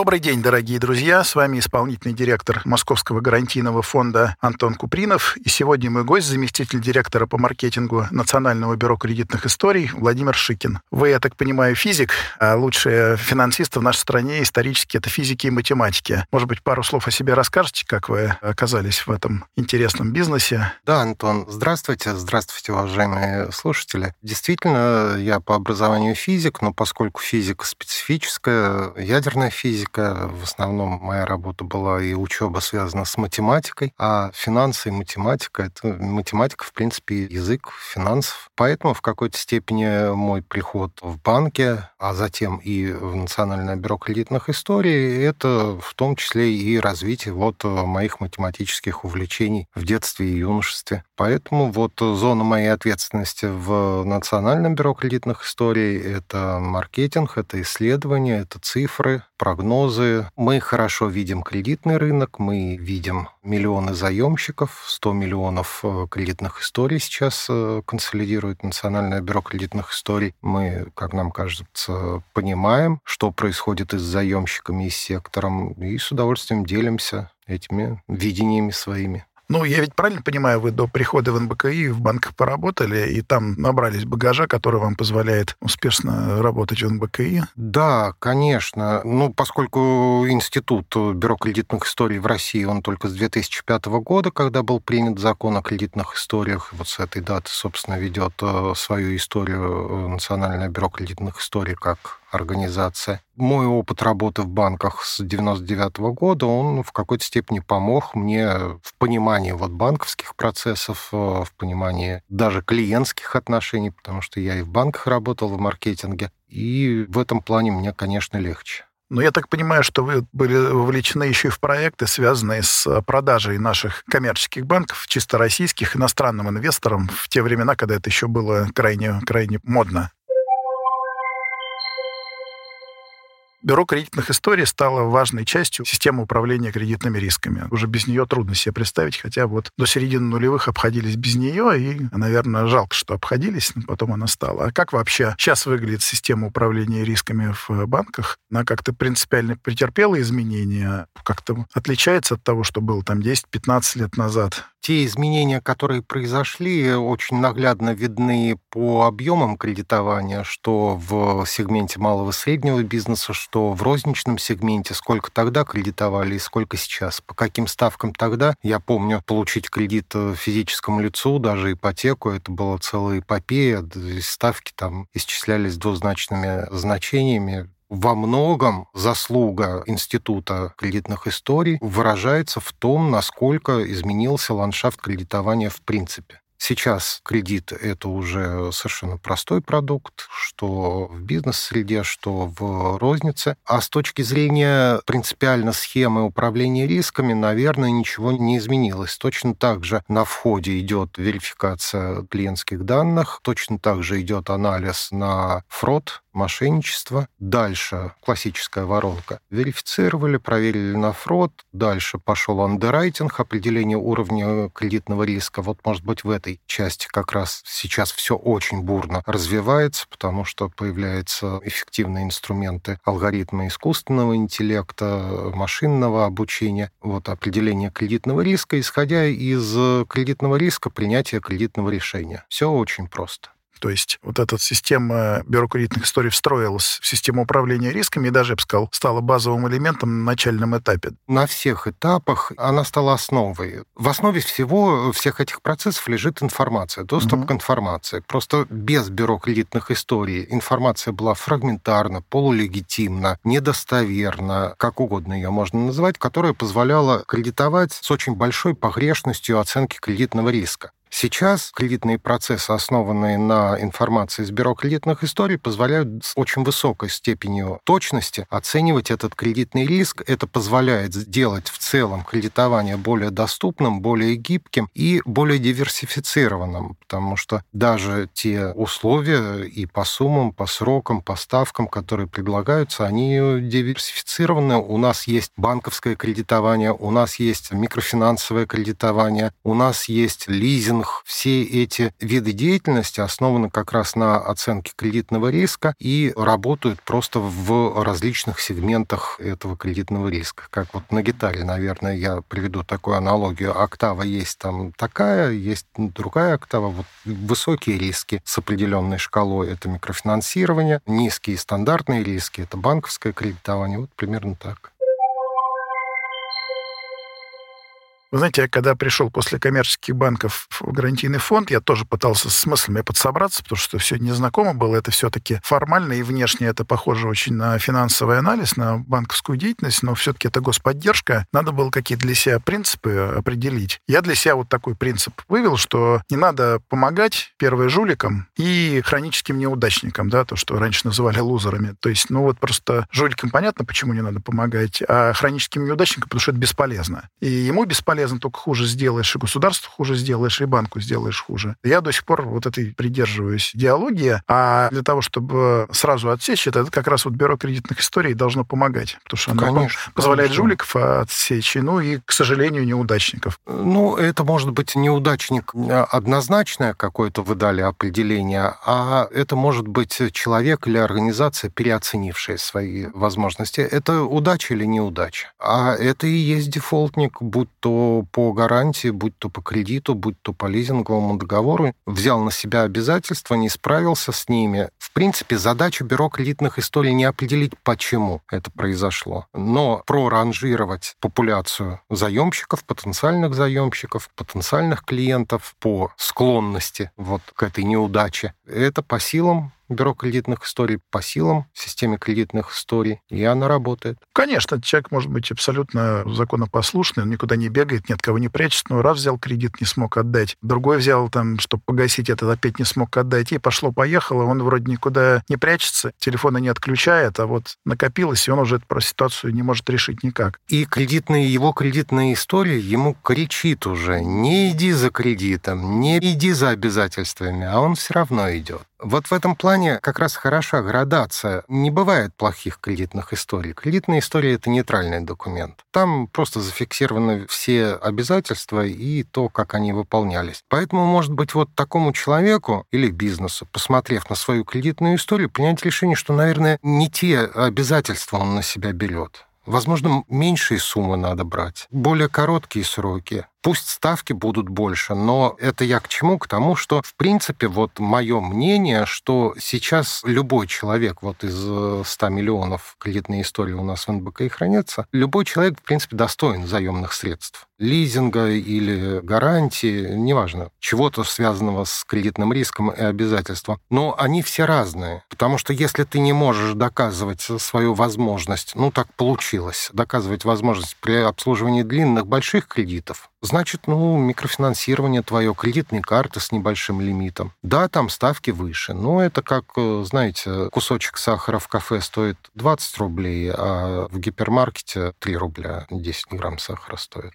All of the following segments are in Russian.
Добрый день, дорогие друзья. С вами исполнительный директор Московского гарантийного фонда Антон Купринов. И сегодня мой гость, заместитель директора по маркетингу Национального бюро кредитных историй Владимир Шикин. Вы, я так понимаю, физик, а лучшие финансисты в нашей стране исторически это физики и математики. Может быть, пару слов о себе расскажете, как вы оказались в этом интересном бизнесе? Да, Антон, здравствуйте. Здравствуйте, уважаемые слушатели. Действительно, я по образованию физик, но поскольку физика специфическая, ядерная физика, физика. В основном моя работа была и учеба связана с математикой, а финансы и математика — это математика, в принципе, язык финансов. Поэтому в какой-то степени мой приход в банке, а затем и в Национальное бюро кредитных историй, это в том числе и развитие вот моих математических увлечений в детстве и юношестве. Поэтому вот зона моей ответственности в Национальном бюро кредитных историй — это маркетинг, это исследования, это цифры, прогнозы. Мы хорошо видим кредитный рынок, мы видим миллионы заемщиков, 100 миллионов э, кредитных историй сейчас э, консолидирует Национальное бюро кредитных историй. Мы, как нам кажется, понимаем, что происходит и с заемщиками, и с сектором, и с удовольствием делимся этими видениями своими. Ну, я ведь правильно понимаю, вы до прихода в НБКИ в банках поработали, и там набрались багажа, который вам позволяет успешно работать в НБКИ? Да, конечно. Ну, поскольку институт Бюро кредитных историй в России, он только с 2005 года, когда был принят закон о кредитных историях, вот с этой даты, собственно, ведет э, свою историю э, Национальное бюро кредитных историй как организация. Мой опыт работы в банках с 99 -го года, он в какой-то степени помог мне в понимании вот банковских процессов, э, в понимании даже клиентских отношений, потому что я и в банках работал, в маркетинге. И в этом плане мне, конечно, легче. Но я так понимаю, что вы были вовлечены еще и в проекты, связанные с продажей наших коммерческих банков, чисто российских, иностранным инвесторам в те времена, когда это еще было крайне, крайне модно. Бюро кредитных историй стало важной частью системы управления кредитными рисками. Уже без нее трудно себе представить, хотя вот до середины нулевых обходились без нее, и, наверное, жалко, что обходились, но потом она стала. А как вообще сейчас выглядит система управления рисками в банках? Она как-то принципиально претерпела изменения, как-то отличается от того, что было там 10-15 лет назад? Те изменения, которые произошли, очень наглядно видны по объемам кредитования, что в сегменте малого и среднего бизнеса, что в розничном сегменте, сколько тогда кредитовали и сколько сейчас. По каким ставкам тогда? Я помню, получить кредит э, физическому лицу, даже ипотеку, это была целая эпопея. Ставки там исчислялись двузначными значениями во многом заслуга Института кредитных историй выражается в том, насколько изменился ландшафт кредитования в принципе. Сейчас кредит — это уже совершенно простой продукт, что в бизнес-среде, что в рознице. А с точки зрения принципиально схемы управления рисками, наверное, ничего не изменилось. Точно так же на входе идет верификация клиентских данных, точно так же идет анализ на фрод, мошенничество. Дальше классическая воронка. Верифицировали, проверили на фрод. Дальше пошел андеррайтинг, определение уровня кредитного риска. Вот, может быть, в этой части как раз сейчас все очень бурно развивается, потому что появляются эффективные инструменты алгоритмы искусственного интеллекта, машинного обучения. Вот определение кредитного риска, исходя из кредитного риска принятия кредитного решения. Все очень просто. То есть вот эта система бюро кредитных историй встроилась в систему управления рисками и даже, я бы сказал, стала базовым элементом на начальном этапе. На всех этапах она стала основой. В основе всего всех этих процессов лежит информация, доступ угу. к информации. Просто без бюро кредитных историй информация была фрагментарна, полулегитимна, недостоверна, как угодно ее можно назвать, которая позволяла кредитовать с очень большой погрешностью оценки кредитного риска. Сейчас кредитные процессы, основанные на информации из бюро кредитных историй, позволяют с очень высокой степенью точности оценивать этот кредитный риск. Это позволяет сделать в целом кредитование более доступным, более гибким и более диверсифицированным, потому что даже те условия и по суммам, по срокам, по ставкам, которые предлагаются, они диверсифицированы. У нас есть банковское кредитование, у нас есть микрофинансовое кредитование, у нас есть лизинг. Все эти виды деятельности основаны как раз на оценке кредитного риска и работают просто в различных сегментах этого кредитного риска. Как вот на гитаре, наверное, я приведу такую аналогию. Октава есть там такая, есть другая октава. Вот высокие риски с определенной шкалой — это микрофинансирование, низкие стандартные риски — это банковское кредитование. Вот примерно так. Вы знаете, я когда пришел после коммерческих банков в гарантийный фонд, я тоже пытался с мыслями подсобраться, потому что все незнакомо было. Это все-таки формально и внешне это похоже очень на финансовый анализ, на банковскую деятельность, но все-таки это господдержка. Надо было какие-то для себя принципы определить. Я для себя вот такой принцип вывел, что не надо помогать первым жуликам и хроническим неудачникам, да, то, что раньше называли лузерами. То есть, ну вот просто жуликам понятно, почему не надо помогать, а хроническим неудачникам, потому что это бесполезно. И ему бесполезно полезно, только хуже сделаешь, и государству хуже сделаешь, и банку сделаешь хуже. Я до сих пор вот этой придерживаюсь идеологии, а для того, чтобы сразу отсечь это, это как раз вот бюро кредитных историй должно помогать, потому что оно конечно, позволяет конечно. жуликов отсечь, ну и, к сожалению, неудачников. Ну, это может быть неудачник однозначное какое-то вы дали определение, а это может быть человек или организация, переоценившая свои возможности. Это удача или неудача? А это и есть дефолтник, будь то по гарантии, будь то по кредиту, будь то по лизинговому договору, взял на себя обязательства, не справился с ними. В принципе, задача бюро кредитных историй не определить, почему это произошло, но проранжировать популяцию заемщиков, потенциальных заемщиков, потенциальных клиентов по склонности вот к этой неудаче. Это по силам бюро кредитных историй по силам системе кредитных историй, и она работает. Конечно, человек может быть абсолютно законопослушный, он никуда не бегает, ни от кого не прячется, но раз взял кредит, не смог отдать, другой взял там, чтобы погасить этот, опять не смог отдать, и пошло-поехало, он вроде никуда не прячется, телефона не отключает, а вот накопилось, и он уже эту ситуацию не может решить никак. И кредитные, его кредитная история ему кричит уже, не иди за кредитом, не иди за обязательствами, а он все равно идет. Вот в этом плане как раз хороша градация. Не бывает плохих кредитных историй. Кредитная история — это нейтральный документ. Там просто зафиксированы все обязательства и то, как они выполнялись. Поэтому, может быть, вот такому человеку или бизнесу, посмотрев на свою кредитную историю, принять решение, что, наверное, не те обязательства он на себя берет. Возможно, меньшие суммы надо брать, более короткие сроки. Пусть ставки будут больше, но это я к чему? К тому, что, в принципе, вот мое мнение, что сейчас любой человек, вот из 100 э, миллионов кредитной истории у нас в НБК и хранится, любой человек, в принципе, достоин заемных средств. Лизинга или гарантии, неважно, чего-то связанного с кредитным риском и обязательством. Но они все разные. Потому что если ты не можешь доказывать свою возможность, ну так получилось, доказывать возможность при обслуживании длинных больших кредитов, Значит, ну, микрофинансирование твое, кредитные карты с небольшим лимитом. Да, там ставки выше, но это как, э, знаете, кусочек сахара в кафе стоит 20 рублей, а в гипермаркете 3 рубля 10 грамм сахара стоит.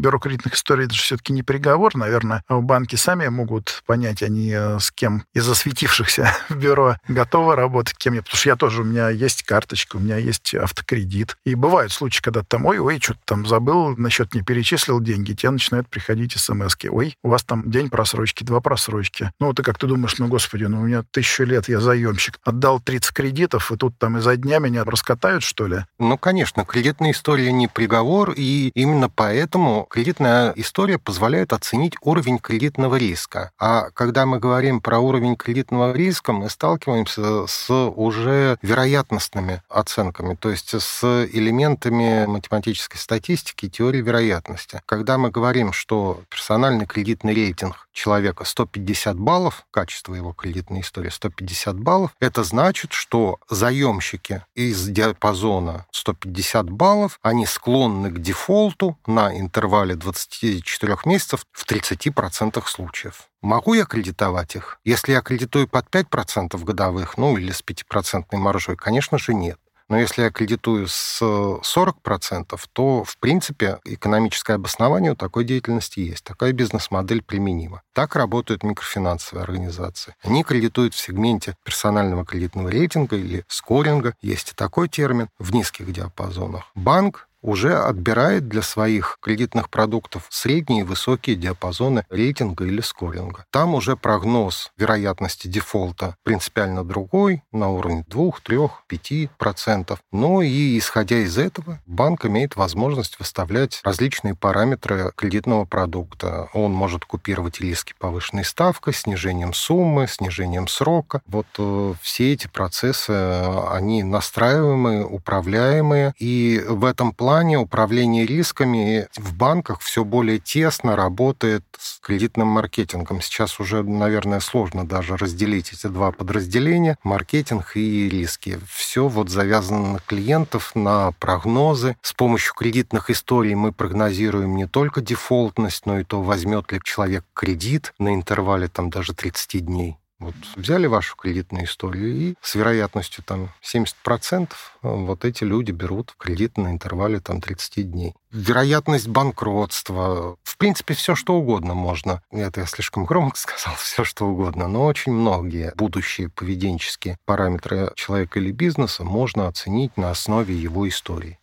Бюро кредитных историй это же все-таки не приговор, наверное. Банки сами могут понять, они э, с кем из засветившихся в бюро готовы работать, кем я. Потому что я тоже, у меня есть карточка, у меня есть автокредит. И бывают случаи, когда там, ой, ой, что-то там забыл, на счет не перечислил деньги, тебе начинают приходить смс -ки. Ой, у вас там день просрочки, два просрочки. Ну, ты как ты думаешь, ну, господи, ну, у меня тысячу лет, я заемщик. Отдал 30 кредитов, и тут там изо дня меня раскатают, что ли? Ну, конечно, кредитная история не приговор, и именно поэтому кредитная история позволяет оценить уровень кредитного риска. А когда мы говорим про уровень кредитного риска, мы сталкиваемся с уже вероятностными оценками, то есть с элементами математической статистики теории вероятности. Когда мы говорим, что персональный кредитный рейтинг человека 150 баллов, качество его кредитной истории 150 баллов, это значит, что заемщики из диапазона 150 баллов, они склонны к дефолту на интервал интервале 24 месяцев в 30% случаев. Могу я кредитовать их? Если я кредитую под 5% годовых, ну или с 5% маржой, конечно же, нет. Но если я кредитую с 40%, то, в принципе, экономическое обоснование у такой деятельности есть. Такая бизнес-модель применима. Так работают микрофинансовые организации. Они кредитуют в сегменте персонального кредитного рейтинга или скоринга, есть и такой термин, в низких диапазонах. Банк уже отбирает для своих кредитных продуктов средние и высокие диапазоны рейтинга или скоринга. Там уже прогноз вероятности дефолта принципиально другой, на уровне 2, 3, 5%. Но и исходя из этого, банк имеет возможность выставлять различные параметры кредитного продукта. Он может купировать риски повышенной ставкой, снижением суммы, снижением срока. Вот э, все эти процессы, они настраиваемые, управляемые, и в этом плане плане управления рисками в банках все более тесно работает с кредитным маркетингом. Сейчас уже, наверное, сложно даже разделить эти два подразделения, маркетинг и риски. Все вот завязано на клиентов, на прогнозы. С помощью кредитных историй мы прогнозируем не только дефолтность, но и то, возьмет ли человек кредит на интервале там даже 30 дней. Вот взяли вашу кредитную историю и с вероятностью там 70% э, вот эти люди берут кредит на интервале там 30 дней. Вероятность банкротства, в принципе, все что угодно можно. Это я слишком громко сказал, все что угодно, но очень многие будущие поведенческие параметры человека или бизнеса можно оценить на основе его истории.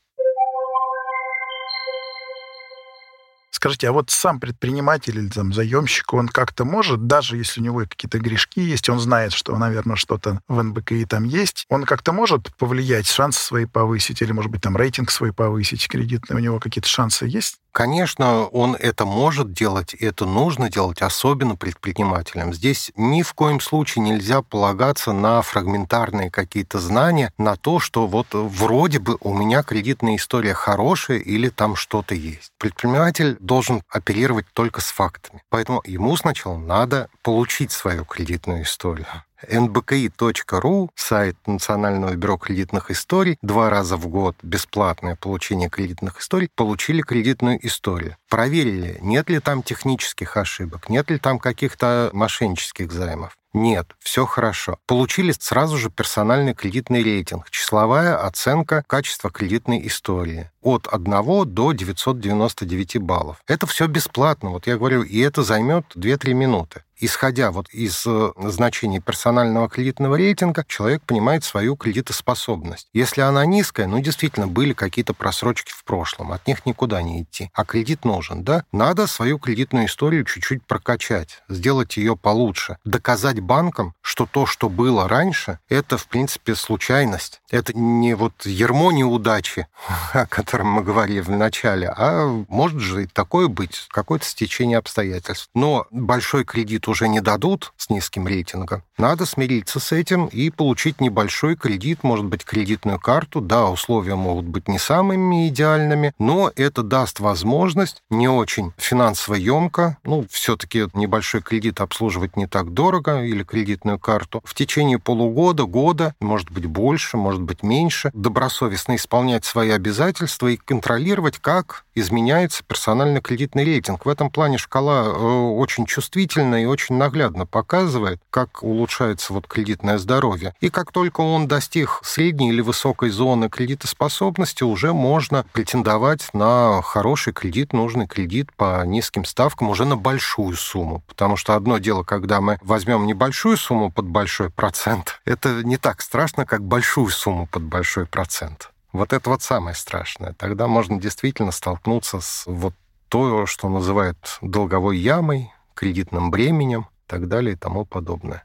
Скажите, а вот сам предприниматель или там заемщик, он как-то может, даже если у него какие-то грешки есть, он знает, что, наверное, что-то в НБКИ там есть, он как-то может повлиять, шансы свои повысить, или, может быть, там рейтинг свой повысить кредитный, у него какие-то шансы есть? Конечно, он это может делать, это нужно делать, особенно предпринимателям. Здесь ни в коем случае нельзя полагаться на фрагментарные какие-то знания, на то, что вот вроде бы у меня кредитная история хорошая или там что-то есть. Предприниматель должен оперировать только с фактами. Поэтому ему сначала надо получить свою кредитную историю nbki.ru, сайт Национального бюро кредитных историй, два раза в год бесплатное получение кредитных историй, получили кредитную историю. Проверили, нет ли там технических ошибок, нет ли там каких-то мошеннических займов. Нет, все хорошо. Получили сразу же персональный кредитный рейтинг, числовая оценка качества кредитной истории от 1 до 999 баллов. Это все бесплатно, вот я говорю, и это займет 2-3 минуты исходя вот из э, значения персонального кредитного рейтинга, человек понимает свою кредитоспособность. Если она низкая, ну, действительно, были какие-то просрочки в прошлом, от них никуда не идти. А кредит нужен, да? Надо свою кредитную историю чуть-чуть прокачать, сделать ее получше, доказать банкам, что то, что было раньше, это, в принципе, случайность. Это не вот ермо неудачи, о котором мы говорили в начале, а может же и такое быть, какое-то стечение обстоятельств. Но большой кредит уже не дадут с низким рейтингом, надо смириться с этим и получить небольшой кредит, может быть, кредитную карту. Да, условия могут быть не самыми идеальными, но это даст возможность не очень финансово емко, ну, все-таки небольшой кредит обслуживать не так дорого, или кредитную карту, в течение полугода, года, может быть, больше, может быть, меньше, добросовестно исполнять свои обязательства и контролировать, как изменяется персональный кредитный рейтинг. В этом плане шкала э, очень чувствительная и очень наглядно показывает, как улучшается вот кредитное здоровье. И как только он достиг средней или высокой зоны кредитоспособности, уже можно претендовать на хороший кредит, нужный кредит по низким ставкам, уже на большую сумму. Потому что одно дело, когда мы возьмем небольшую сумму под большой процент, это не так страшно, как большую сумму под большой процент. Вот это вот самое страшное. Тогда можно действительно столкнуться с вот то, что называют долговой ямой, кредитным бременем и так далее и тому подобное.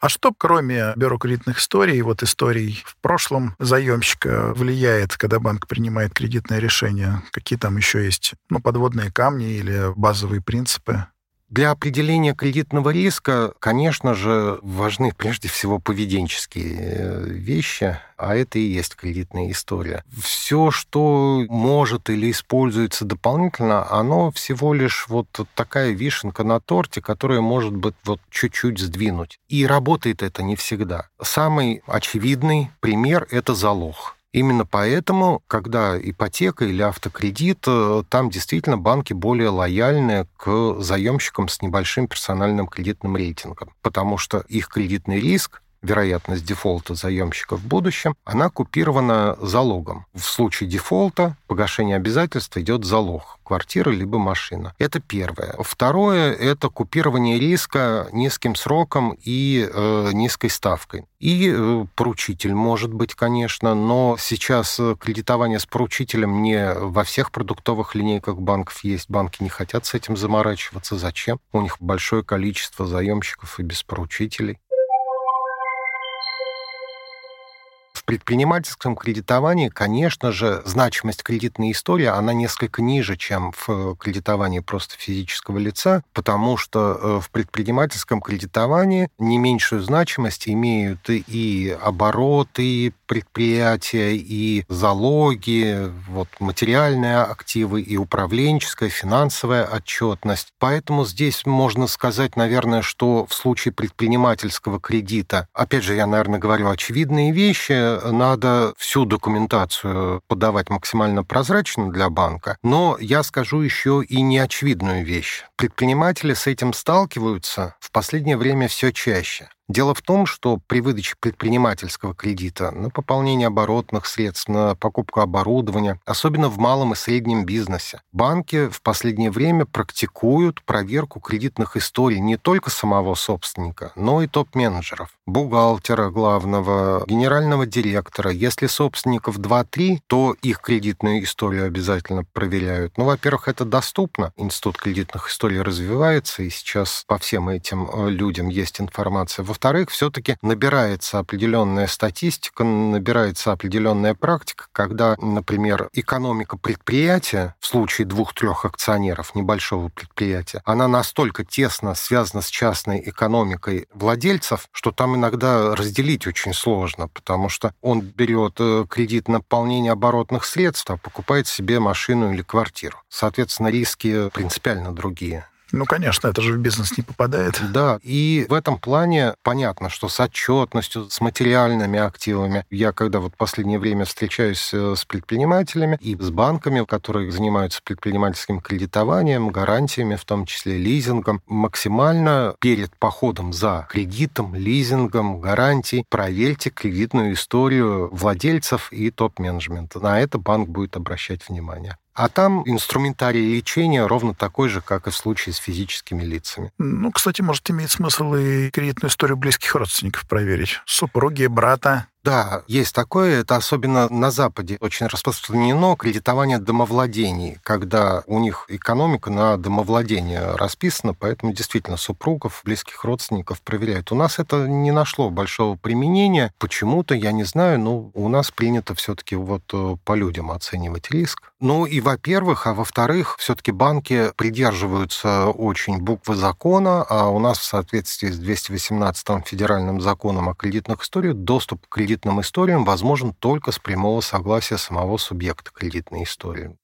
А что, кроме бюро кредитных историй, вот историй в прошлом заемщика влияет, когда банк принимает кредитное решение? Какие там еще есть ну, подводные камни или базовые принципы? Для определения кредитного риска, конечно же, важны прежде всего поведенческие э, вещи, а это и есть кредитная история. Все, что может или используется дополнительно, оно всего лишь вот такая вишенка на торте, которая может быть вот чуть-чуть сдвинуть. И работает это не всегда. Самый очевидный пример – это залог Именно поэтому, когда ипотека или автокредит, э, там действительно банки более лояльны к заемщикам с небольшим персональным кредитным рейтингом, потому что их кредитный риск вероятность дефолта заемщика в будущем, она купирована залогом. В случае дефолта погашение обязательств идет залог квартира либо машина. Это первое. Второе – это купирование риска низким сроком и э, низкой ставкой. И э, поручитель может быть, конечно, но сейчас кредитование с поручителем не во всех продуктовых линейках банков есть. Банки не хотят с этим заморачиваться. Зачем? У них большое количество заемщиков и без предпринимательском кредитовании, конечно же, значимость кредитной истории, она несколько ниже, чем в кредитовании просто физического лица, потому что э, в предпринимательском кредитовании не меньшую значимость имеют и обороты предприятия, и залоги, вот, материальные активы, и управленческая, финансовая отчетность. Поэтому здесь можно сказать, наверное, что в случае предпринимательского кредита, опять же, я, наверное, говорю очевидные вещи, надо всю документацию подавать максимально прозрачно для банка, но я скажу еще и неочевидную вещь. Предприниматели с этим сталкиваются в последнее время все чаще. Дело в том, что при выдаче предпринимательского кредита на пополнение оборотных средств, на покупку оборудования, особенно в малом и среднем бизнесе, банки в последнее время практикуют проверку кредитных историй не только самого собственника, но и топ-менеджеров, бухгалтера главного, генерального директора. Если собственников 2-3, то их кредитную историю обязательно проверяют. Ну, во-первых, это доступно. Институт кредитных историй развивается, и сейчас по всем этим э, людям есть информация. Во-вторых, все-таки набирается определенная статистика, набирается определенная практика, когда, например, экономика предприятия в случае двух-трех акционеров небольшого предприятия, она настолько тесно связана с частной экономикой владельцев, что там иногда разделить очень сложно, потому что он берет э, кредит на наполнение оборотных средств, а покупает себе машину или квартиру. Соответственно, риски принципиально другие. Ну, конечно, это же в бизнес не попадает. Да, и в этом плане понятно, что с отчетностью, с материальными активами, я когда вот в последнее время встречаюсь э, с предпринимателями и с банками, которые занимаются предпринимательским кредитованием, гарантиями, в том числе лизингом, максимально перед походом за кредитом, лизингом, гарантией проверьте кредитную историю владельцев и топ-менеджмента. На это банк будет обращать внимание. А там инструментарий лечения ровно такой же, как и в случае с физическими лицами. Ну, кстати, может иметь смысл и кредитную историю близких родственников проверить. Супруги, брата, да, есть такое. Это особенно на Западе очень распространено кредитование домовладений, когда у них экономика на домовладение расписана, поэтому действительно супругов, близких родственников проверяют. У нас это не нашло большого применения. Почему-то, я не знаю, но у нас принято все-таки вот э, по людям оценивать риск. Ну и, во-первых, а во-вторых, все-таки банки придерживаются очень буквы закона, а у нас в соответствии с 218 федеральным законом о кредитных историях доступ к кредитным кредитным историям возможен только с прямого согласия самого субъекта кредитной истории.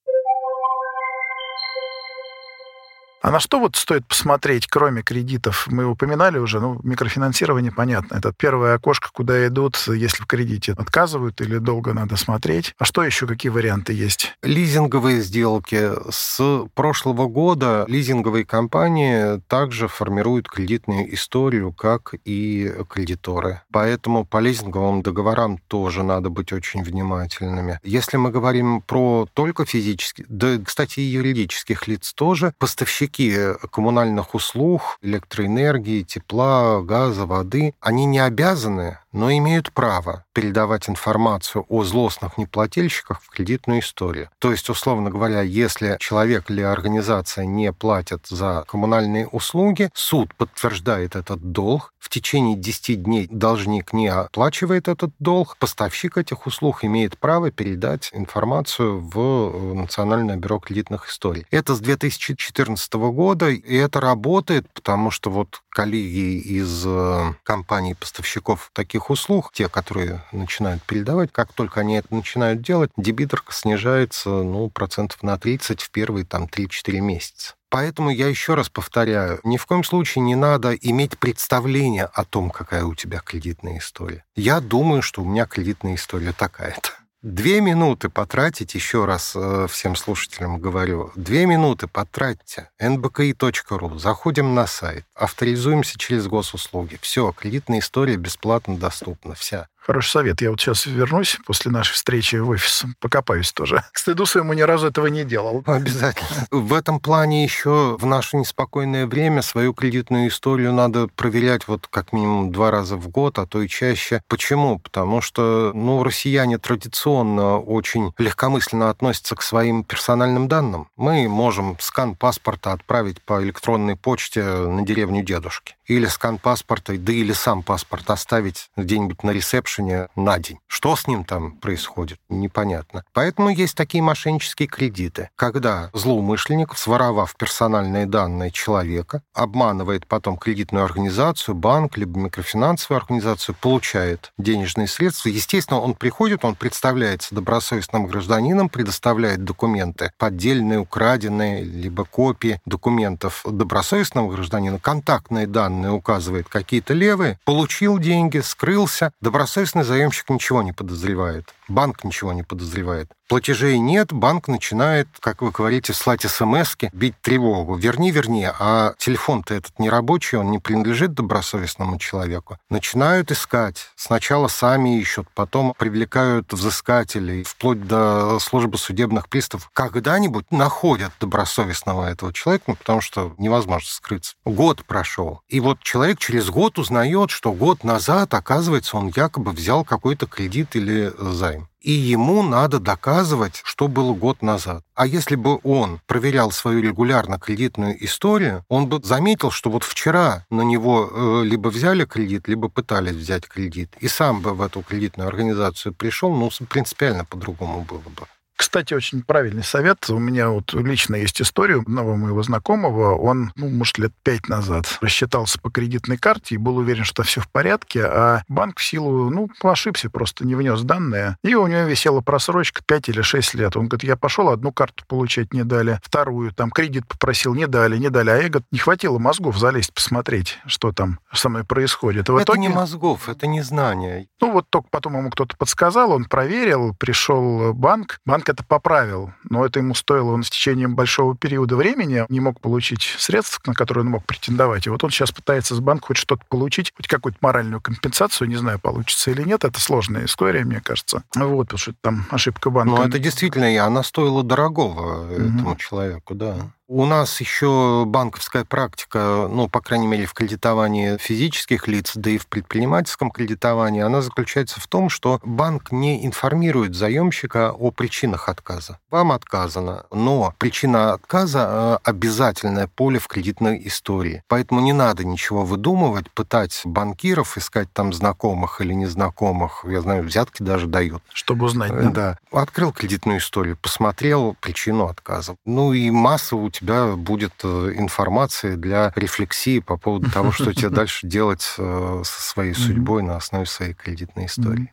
А на что вот стоит посмотреть, кроме кредитов? Мы упоминали уже, ну, микрофинансирование, понятно. Это первое окошко, куда идут, если в кредите отказывают или долго надо смотреть. А что еще, какие варианты есть? Лизинговые сделки. С прошлого года лизинговые компании также формируют кредитную историю, как и кредиторы. Поэтому по лизинговым договорам тоже надо быть очень внимательными. Если мы говорим про только физических, да, кстати, и юридических лиц тоже, поставщики поставщики коммунальных услуг, электроэнергии, тепла, газа, воды, они не обязаны но имеют право передавать информацию о злостных неплательщиках в кредитную историю. То есть, условно говоря, если человек или организация не платят за коммунальные услуги, суд подтверждает этот долг, в течение 10 дней должник не оплачивает этот долг, поставщик этих услуг имеет право передать информацию в Национальное бюро кредитных историй. Это с 2014 года, и это работает, потому что вот коллеги из э, компаний поставщиков таких услуг, те, которые начинают передавать, как только они это начинают делать, дебиторка снижается ну, процентов на 30 в первые там 3-4 месяца. Поэтому я еще раз повторяю, ни в коем случае не надо иметь представление о том, какая у тебя кредитная история. Я думаю, что у меня кредитная история такая-то. Две минуты потратить, еще раз э, всем слушателям говорю, две минуты потратьте, nbki.ru, заходим на сайт, авторизуемся через госуслуги. Все, кредитная история бесплатно доступна, вся. Хороший совет. Я вот сейчас вернусь после нашей встречи в офис, покопаюсь тоже. К стыду своему ни разу этого не делал. Обязательно. В этом плане еще в наше неспокойное время свою кредитную историю надо проверять вот как минимум два раза в год, а то и чаще. Почему? Потому что, ну, россияне традиционно очень легкомысленно относятся к своим персональным данным. Мы можем скан паспорта отправить по электронной почте на деревню дедушки. Или скан паспорта, да или сам паспорт оставить где-нибудь на ресепшене ресепшене на день. Что с ним там происходит, непонятно. Поэтому есть такие мошеннические кредиты, когда злоумышленник, своровав персональные данные человека, обманывает потом кредитную организацию, банк, либо микрофинансовую организацию, получает денежные средства. Естественно, он приходит, он представляется добросовестным гражданином, предоставляет документы поддельные, украденные, либо копии документов добросовестного гражданина, контактные данные указывает какие-то левые, получил деньги, скрылся, добросовестный Соответственно, заемщик ничего не подозревает. Банк ничего не подозревает. Платежей нет, банк начинает, как вы говорите, слать смс бить тревогу. Верни, верни, а телефон-то этот не рабочий, он не принадлежит добросовестному человеку. Начинают искать. Сначала сами ищут, потом привлекают взыскателей, вплоть до службы судебных приставов. Когда-нибудь находят добросовестного этого человека, ну, потому что невозможно скрыться. Год прошел. И вот человек через год узнает, что год назад, оказывается, он якобы взял какой-то кредит или займ и ему надо доказывать, что было год назад. А если бы он проверял свою регулярно кредитную историю, он бы заметил, что вот вчера на него э, либо взяли кредит, либо пытались взять кредит, и сам бы в эту кредитную организацию пришел, ну, принципиально по-другому было бы. Кстати, очень правильный совет. У меня вот лично есть история одного моего знакомого. Он, ну, может, лет пять назад рассчитался по кредитной карте и был уверен, что все в порядке, а банк в силу, ну, ошибся, просто не внес данные. И у него висела просрочка 5 или 6 лет. Он говорит, я пошел, одну карту получать не дали, вторую, там, кредит попросил, не дали, не дали. А я, говорит, не хватило мозгов залезть, посмотреть, что там со мной происходит. И это итоге... не мозгов, это не знания. Ну, вот только потом ему кто-то подсказал, он проверил, пришел банк, банк это поправил, но это ему стоило, он в течение большого периода времени не мог получить средств, на которые он мог претендовать. И вот он сейчас пытается с банка хоть что-то получить, хоть какую-то моральную компенсацию, не знаю, получится или нет, это сложная история, мне кажется. Вот, потому что там ошибка банка. Ну, это действительно, и она стоила дорогого mm-hmm. этому человеку, да. У нас еще банковская практика, ну, по крайней мере, в кредитовании физических лиц, да и в предпринимательском кредитовании, она заключается в том, что банк не информирует заемщика о причинах отказа. Вам отказано, но причина отказа – обязательное поле в кредитной истории. Поэтому не надо ничего выдумывать, пытать банкиров, искать там знакомых или незнакомых. Я знаю, взятки даже дают. Чтобы узнать, да? Да. Открыл кредитную историю, посмотрел причину отказа. Ну и масса у тебя будет э, информация для рефлексии по поводу того, что тебе дальше делать э, со своей судьбой на основе своей кредитной истории.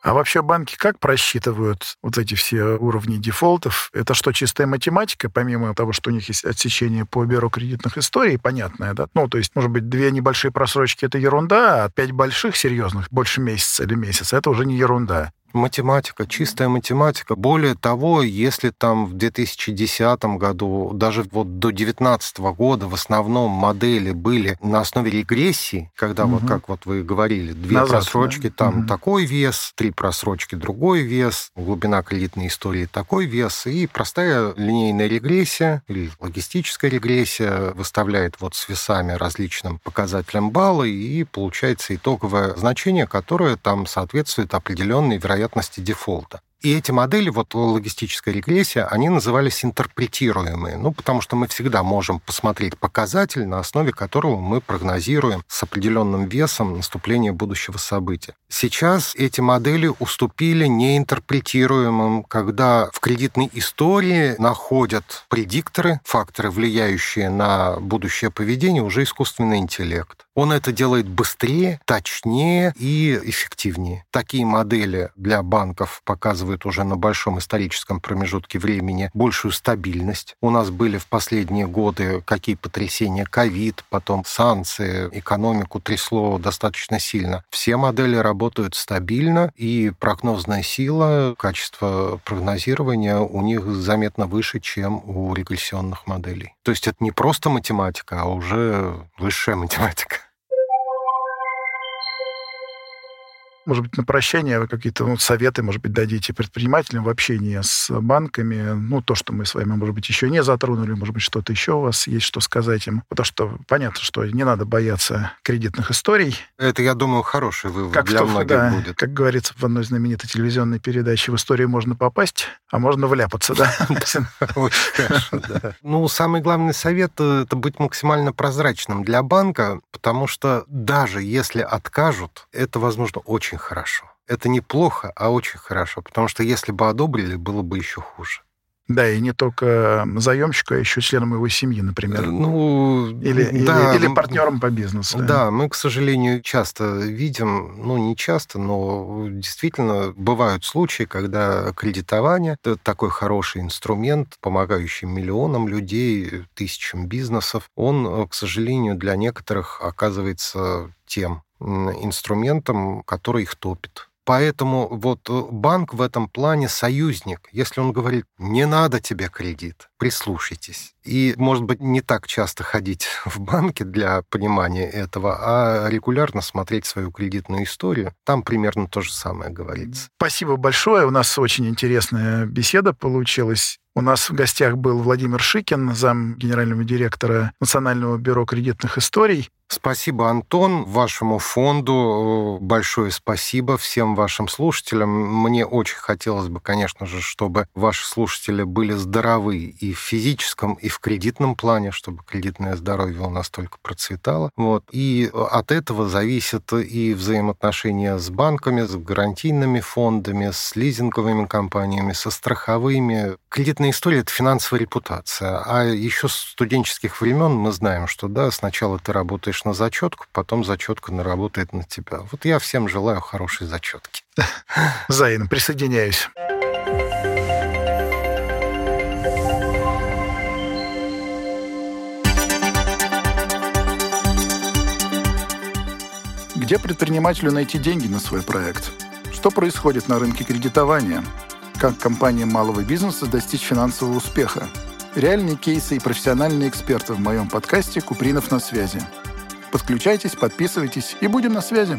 А вообще банки как просчитывают вот эти все уровни дефолтов? Это что, чистая математика, помимо того, что у них есть отсечение по бюро кредитных историй, понятное, да? Ну, то есть, может быть, две небольшие просрочки — это ерунда, а пять больших серьезных, больше месяца или месяца, это уже не ерунда. Математика, чистая математика. Более того, если там в 2010 году, даже вот до 2019 года в основном модели были на основе регрессии, когда угу. вот как вот вы говорили, две Назад, просрочки, да? там угу. такой вес, три просрочки другой вес, глубина кредитной истории такой вес, и простая линейная регрессия или логистическая регрессия выставляет вот с весами различным показателям баллы, и получается итоговое значение, которое там соответствует определенной вероятности вероятности дефолта. И эти модели, вот логистическая регрессия, они назывались интерпретируемые, ну, потому что мы всегда можем посмотреть показатель, на основе которого мы прогнозируем с определенным весом наступление будущего события. Сейчас эти модели уступили неинтерпретируемым, когда в кредитной истории находят предикторы, факторы, влияющие на будущее поведение, уже искусственный интеллект. Он это делает быстрее, точнее и эффективнее. Такие модели для банков показывают показывают уже на большом историческом промежутке времени большую стабильность. У нас были в последние годы какие потрясения, ковид, потом санкции, экономику трясло достаточно сильно. Все модели работают стабильно, и прогнозная сила, качество прогнозирования у них заметно выше, чем у регрессионных моделей. То есть это не просто математика, а уже высшая математика. Может быть, на прощание вы какие-то ну, советы, может быть, дадите предпринимателям в общении с банками. Ну, то, что мы с вами, может быть, еще не затронули, может быть, что-то еще у вас есть, что сказать им. Потому что понятно, что не надо бояться кредитных историй. Это, я думаю, хороший вывод как для многих да, будет. Как говорится в одной знаменитой телевизионной передаче, в историю можно попасть, а можно вляпаться, да? Ну, самый главный совет это быть максимально прозрачным для банка, потому что даже если откажут, это, возможно, очень очень хорошо. Это не плохо, а очень хорошо, потому что если бы одобрили, было бы еще хуже. Да, и не только заемщику, а еще членам его семьи, например. Ну, или, да, или, или партнером по бизнесу. Да. да, мы, к сожалению, часто видим, ну, не часто, но действительно бывают случаи, когда кредитование – это такой хороший инструмент, помогающий миллионам людей, тысячам бизнесов. Он, к сожалению, для некоторых оказывается тем инструментом, который их топит. Поэтому вот э, банк в этом плане союзник. Если он говорит, не надо тебе кредит, прислушайтесь. И, может быть, не так часто ходить в банки для понимания этого, а регулярно смотреть свою кредитную историю. Там примерно то же самое говорится. Спасибо большое. У нас очень интересная беседа получилась. У нас в гостях был Владимир Шикин, зам генерального директора Национального бюро кредитных историй. Спасибо, Антон, вашему фонду. Э, большое спасибо всем вашим слушателям. Мне очень хотелось бы, конечно же, чтобы ваши слушатели были здоровы и в физическом, и в кредитном плане, чтобы кредитное здоровье у нас только процветало. Вот. И от этого зависят и взаимоотношения с банками, с гарантийными фондами, с лизинговыми компаниями, со страховыми. Кредитная история — это финансовая репутация. А еще с студенческих времен мы знаем, что да, сначала ты работаешь работаешь на зачетку, потом зачетка наработает на тебя. Вот я всем желаю хорошей зачетки. Взаимно, присоединяюсь. Где предпринимателю найти деньги на свой проект? Что происходит на рынке кредитования? Как компаниям малого бизнеса достичь финансового успеха? Реальные кейсы и профессиональные эксперты в моем подкасте «Купринов на связи». Подключайтесь, подписывайтесь и будем на связи.